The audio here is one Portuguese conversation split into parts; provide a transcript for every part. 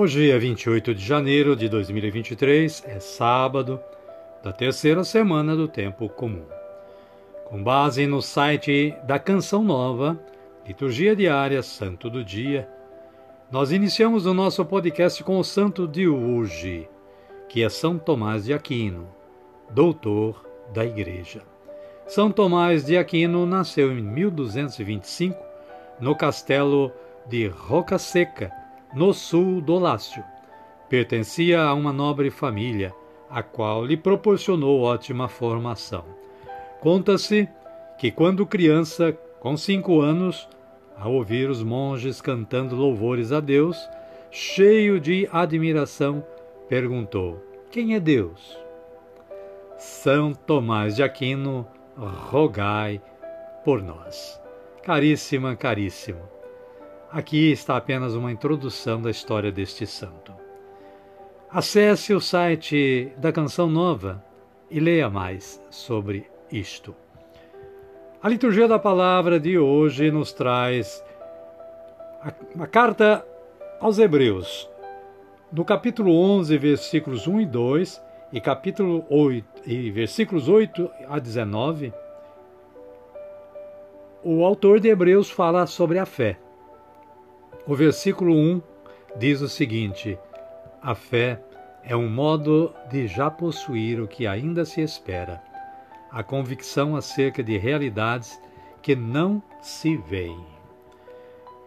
Hoje é 28 de janeiro de 2023, é sábado da terceira semana do tempo comum. Com base no site da Canção Nova, Liturgia Diária Santo do Dia, nós iniciamos o nosso podcast com o santo de hoje, que é São Tomás de Aquino, doutor da Igreja. São Tomás de Aquino nasceu em 1225 no castelo de Roca Seca, no sul do Lácio. Pertencia a uma nobre família, a qual lhe proporcionou ótima formação. Conta-se que, quando criança, com cinco anos, ao ouvir os monges cantando louvores a Deus, cheio de admiração, perguntou: Quem é Deus? São Tomás de Aquino, rogai por nós. Caríssima, caríssimo Aqui está apenas uma introdução da história deste santo. Acesse o site da Canção Nova e leia mais sobre isto. A liturgia da palavra de hoje nos traz a, carta aos Hebreus, no capítulo 11, versículos 1 e 2, e capítulo 8, e versículos 8 a 19, o autor de Hebreus fala sobre a fé. O versículo 1 diz o seguinte: A fé é um modo de já possuir o que ainda se espera, a convicção acerca de realidades que não se veem.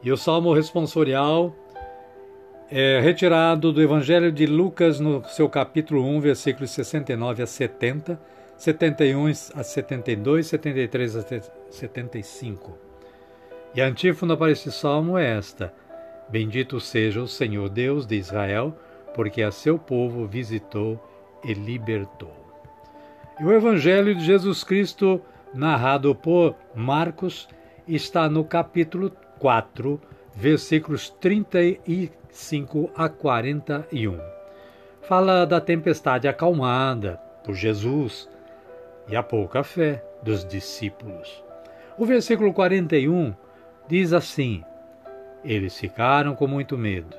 E o salmo responsorial é retirado do Evangelho de Lucas, no seu capítulo 1, versículos 69 a 70, 71 a 72, 73 a 75. E a antífona para esse salmo é esta: Bendito seja o Senhor Deus de Israel, porque a seu povo visitou e libertou. E o Evangelho de Jesus Cristo, narrado por Marcos, está no capítulo 4, versículos 35 a 41. Fala da tempestade acalmada por Jesus e a pouca fé dos discípulos. O versículo 41 diz assim: eles ficaram com muito medo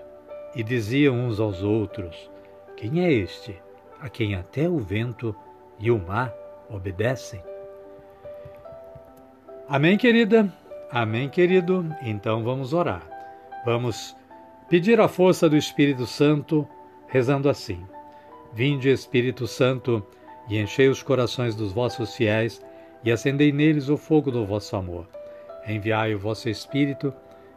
e diziam uns aos outros: Quem é este, a quem até o vento e o mar obedecem? Amém, querida? Amém, querido? Então vamos orar. Vamos pedir a força do Espírito Santo, rezando assim: Vinde, Espírito Santo, e enchei os corações dos vossos fiéis, e acendei neles o fogo do vosso amor. Enviai o vosso Espírito,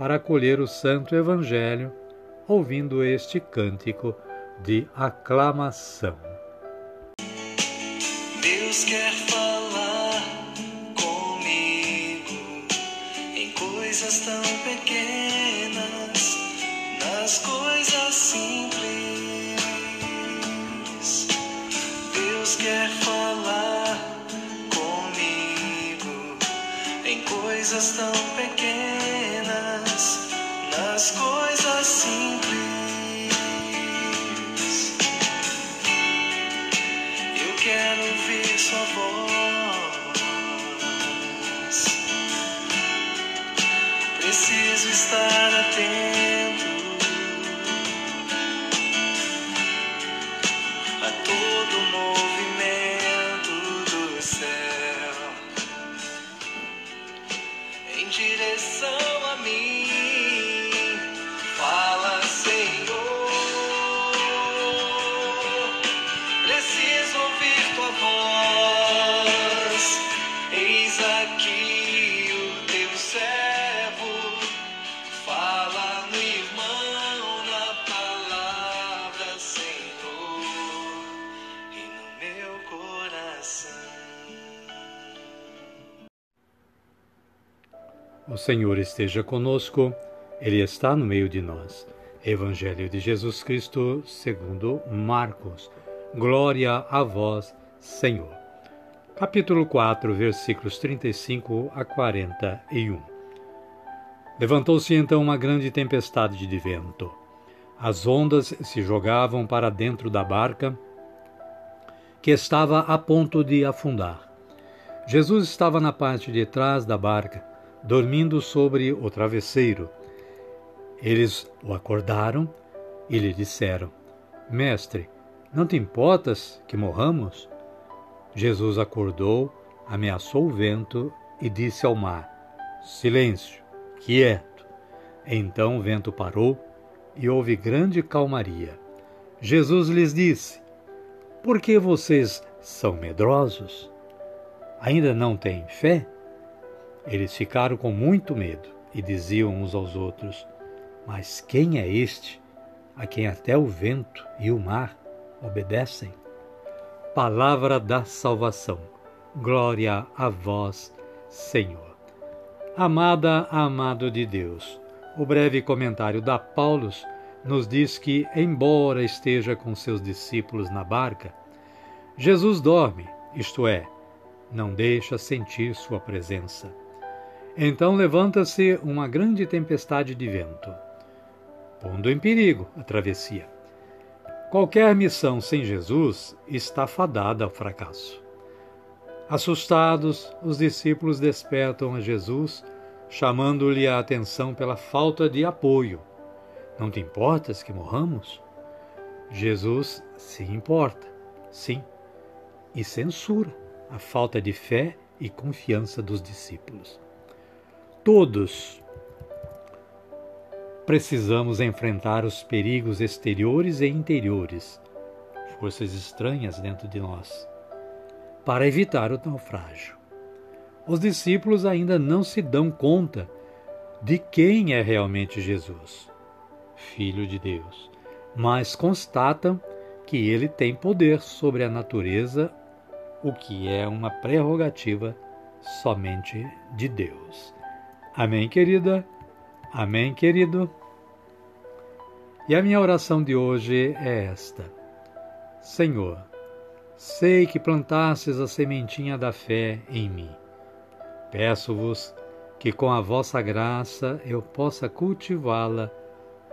para acolher o Santo Evangelho, ouvindo este cântico de aclamação. Deus quer falar comigo em coisas tão pequenas, nas coisas simples. Deus quer falar coisas tão pequenas, nas coisas simples. Eu quero ouvir sua voz. Preciso estar atento. O Senhor esteja conosco, Ele está no meio de nós. Evangelho de Jesus Cristo, segundo Marcos. Glória a vós, Senhor. Capítulo 4, versículos 35 a 41. Levantou-se então uma grande tempestade de vento. As ondas se jogavam para dentro da barca, que estava a ponto de afundar. Jesus estava na parte de trás da barca, dormindo sobre o travesseiro. Eles o acordaram e lhe disseram: Mestre, não te importas que morramos? Jesus acordou, ameaçou o vento e disse ao mar: Silêncio, quieto. Então o vento parou e houve grande calmaria. Jesus lhes disse: Por que vocês são medrosos? Ainda não têm fé? Eles ficaram com muito medo e diziam uns aos outros: Mas quem é este a quem até o vento e o mar obedecem? Palavra da salvação. Glória a vós, Senhor. Amada, amado de Deus, o breve comentário da Paulus nos diz que, embora esteja com seus discípulos na barca, Jesus dorme, isto é, não deixa sentir sua presença. Então levanta-se uma grande tempestade de vento, pondo em perigo a travessia. Qualquer missão sem Jesus está fadada ao fracasso. Assustados, os discípulos despertam a Jesus, chamando-lhe a atenção pela falta de apoio. Não te importas que morramos? Jesus se importa, sim, e censura a falta de fé e confiança dos discípulos. Todos precisamos enfrentar os perigos exteriores e interiores, forças estranhas dentro de nós, para evitar o naufrágio. Os discípulos ainda não se dão conta de quem é realmente Jesus, Filho de Deus, mas constatam que ele tem poder sobre a natureza, o que é uma prerrogativa somente de Deus. Amém, querida? Amém, querido? E a minha oração de hoje é esta: Senhor, sei que plantastes a sementinha da fé em mim. Peço-vos que com a vossa graça eu possa cultivá-la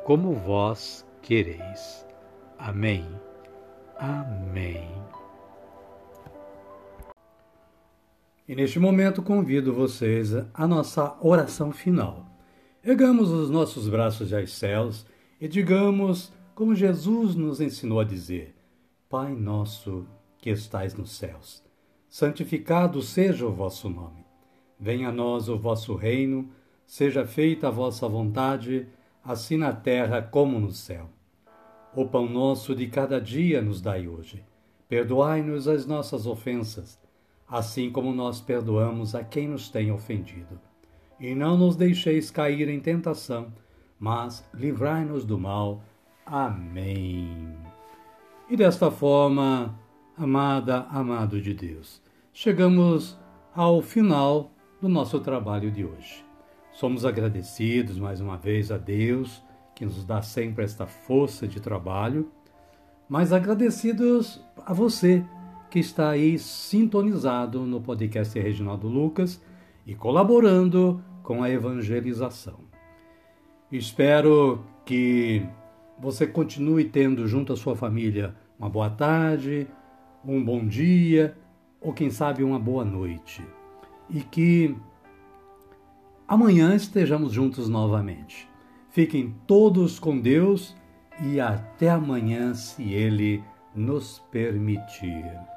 como vós quereis. Amém. Amém. E neste momento convido vocês à nossa oração final. Ergamos os nossos braços aos céus e digamos, como Jesus nos ensinou a dizer: Pai nosso que estais nos céus, santificado seja o vosso nome. Venha a nós o vosso reino, seja feita a vossa vontade, assim na terra como no céu. O pão nosso de cada dia nos dai hoje. Perdoai-nos as nossas ofensas, assim como nós perdoamos a quem nos tem ofendido. E não nos deixeis cair em tentação, mas livrai-nos do mal. Amém. E desta forma, amada, amado de Deus, chegamos ao final do nosso trabalho de hoje. Somos agradecidos mais uma vez a Deus, que nos dá sempre esta força de trabalho, mas agradecidos a você que está aí sintonizado no podcast Reginaldo Lucas e colaborando com a evangelização. Espero que você continue tendo junto à sua família uma boa tarde, um bom dia ou quem sabe uma boa noite. E que amanhã estejamos juntos novamente. Fiquem todos com Deus e até amanhã, se Ele nos permitir.